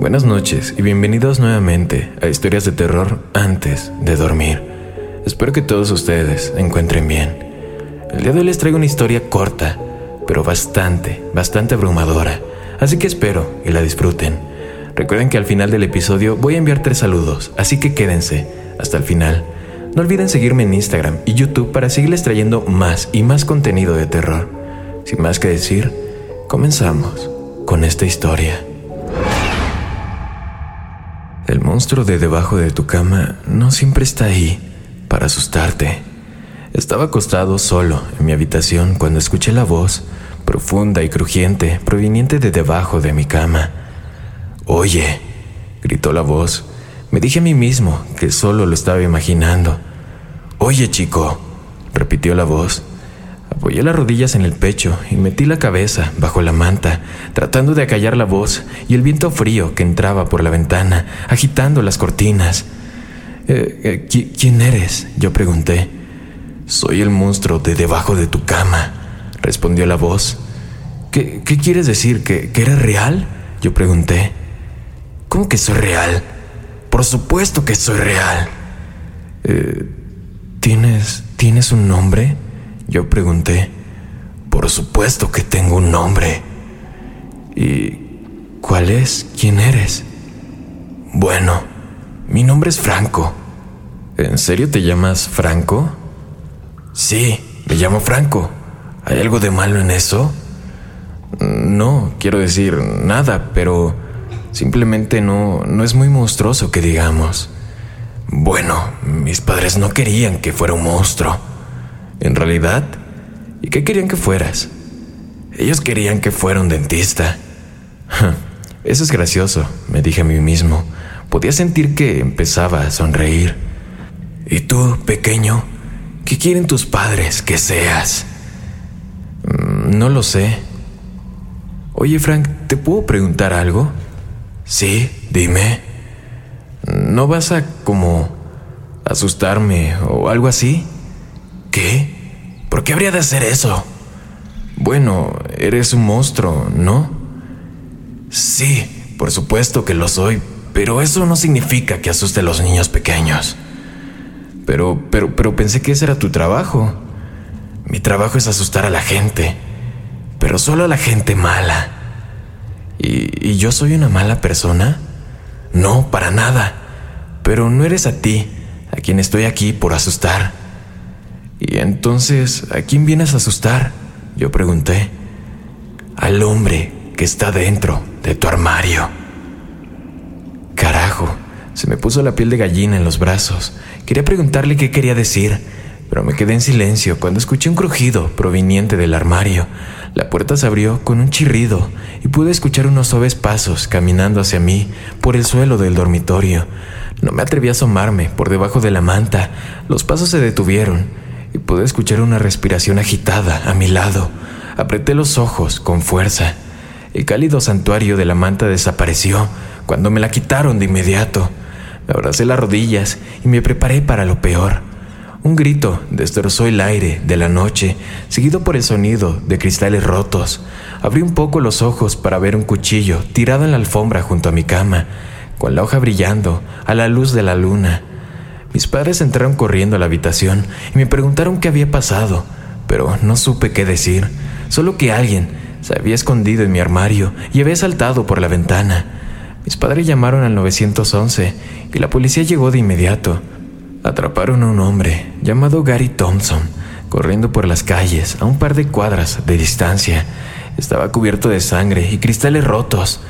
Buenas noches y bienvenidos nuevamente a Historias de Terror antes de dormir. Espero que todos ustedes encuentren bien. El día de hoy les traigo una historia corta, pero bastante, bastante abrumadora, así que espero y la disfruten. Recuerden que al final del episodio voy a enviar tres saludos, así que quédense hasta el final. No olviden seguirme en Instagram y YouTube para seguirles trayendo más y más contenido de terror. Sin más que decir, comenzamos con esta historia. Monstruo de debajo de tu cama no siempre está ahí para asustarte. Estaba acostado solo en mi habitación cuando escuché la voz, profunda y crujiente, proveniente de debajo de mi cama. Oye, gritó la voz. Me dije a mí mismo que solo lo estaba imaginando. Oye, chico, repitió la voz. Apoyé las rodillas en el pecho y metí la cabeza bajo la manta, tratando de acallar la voz y el viento frío que entraba por la ventana, agitando las cortinas. Eh, eh, ¿Quién eres? Yo pregunté. Soy el monstruo de debajo de tu cama, respondió la voz. ¿Qué, quieres decir? ¿Que, ¿Que, eres real? Yo pregunté. ¿Cómo que soy real? Por supuesto que soy real. Eh, ¿Tienes. ¿Tienes un nombre? Yo pregunté, por supuesto que tengo un nombre. ¿Y cuál es? ¿Quién eres? Bueno, mi nombre es Franco. ¿En serio te llamas Franco? Sí, me llamo Franco. ¿Hay algo de malo en eso? No, quiero decir nada, pero simplemente no, no es muy monstruoso que digamos. Bueno, mis padres no querían que fuera un monstruo. ¿En realidad? ¿Y qué querían que fueras? Ellos querían que fuera un dentista. Eso es gracioso, me dije a mí mismo. Podía sentir que empezaba a sonreír. ¿Y tú, pequeño? ¿Qué quieren tus padres que seas? Mm, no lo sé. Oye, Frank, ¿te puedo preguntar algo? Sí, dime. ¿No vas a como asustarme o algo así? ¿Por qué habría de hacer eso? Bueno, eres un monstruo, ¿no? Sí, por supuesto que lo soy, pero eso no significa que asuste a los niños pequeños. Pero, pero, pero pensé que ese era tu trabajo. Mi trabajo es asustar a la gente, pero solo a la gente mala. ¿Y, y yo soy una mala persona? No, para nada. Pero no eres a ti, a quien estoy aquí por asustar. ¿Y entonces a quién vienes a asustar? Yo pregunté. Al hombre que está dentro de tu armario. Carajo, se me puso la piel de gallina en los brazos. Quería preguntarle qué quería decir, pero me quedé en silencio cuando escuché un crujido proveniente del armario. La puerta se abrió con un chirrido y pude escuchar unos suaves pasos caminando hacia mí por el suelo del dormitorio. No me atreví a asomarme por debajo de la manta. Los pasos se detuvieron y pude escuchar una respiración agitada a mi lado. Apreté los ojos con fuerza. El cálido santuario de la manta desapareció cuando me la quitaron de inmediato. Me abracé las rodillas y me preparé para lo peor. Un grito destrozó el aire de la noche, seguido por el sonido de cristales rotos. Abrí un poco los ojos para ver un cuchillo tirado en la alfombra junto a mi cama, con la hoja brillando a la luz de la luna. Mis padres entraron corriendo a la habitación y me preguntaron qué había pasado, pero no supe qué decir, solo que alguien se había escondido en mi armario y había saltado por la ventana. Mis padres llamaron al 911 y la policía llegó de inmediato. Atraparon a un hombre llamado Gary Thompson, corriendo por las calles a un par de cuadras de distancia. Estaba cubierto de sangre y cristales rotos.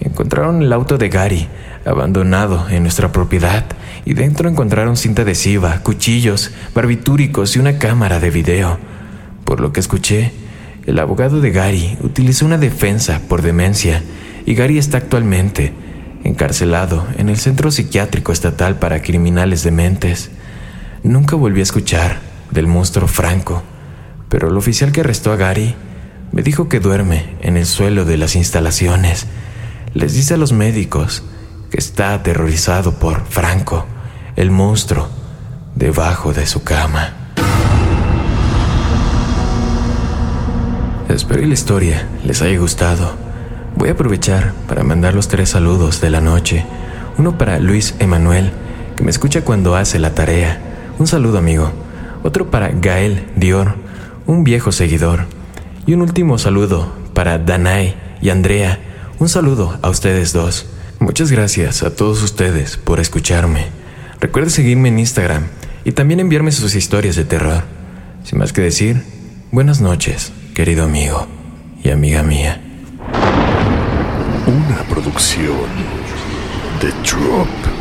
Encontraron el auto de Gary, abandonado en nuestra propiedad, y dentro encontraron cinta adhesiva, cuchillos, barbitúricos y una cámara de video. Por lo que escuché, el abogado de Gary utilizó una defensa por demencia y Gary está actualmente encarcelado en el Centro Psiquiátrico Estatal para Criminales Dementes. Nunca volví a escuchar del monstruo Franco, pero el oficial que arrestó a Gary me dijo que duerme en el suelo de las instalaciones. Les dice a los médicos que está aterrorizado por Franco, el monstruo, debajo de su cama. Espero que la historia les haya gustado. Voy a aprovechar para mandar los tres saludos de la noche. Uno para Luis Emanuel, que me escucha cuando hace la tarea. Un saludo amigo. Otro para Gael Dior, un viejo seguidor. Y un último saludo para Danai y Andrea. Un saludo a ustedes dos. Muchas gracias a todos ustedes por escucharme. Recuerden seguirme en Instagram y también enviarme sus historias de terror. Sin más que decir, buenas noches, querido amigo y amiga mía. Una producción de Drop.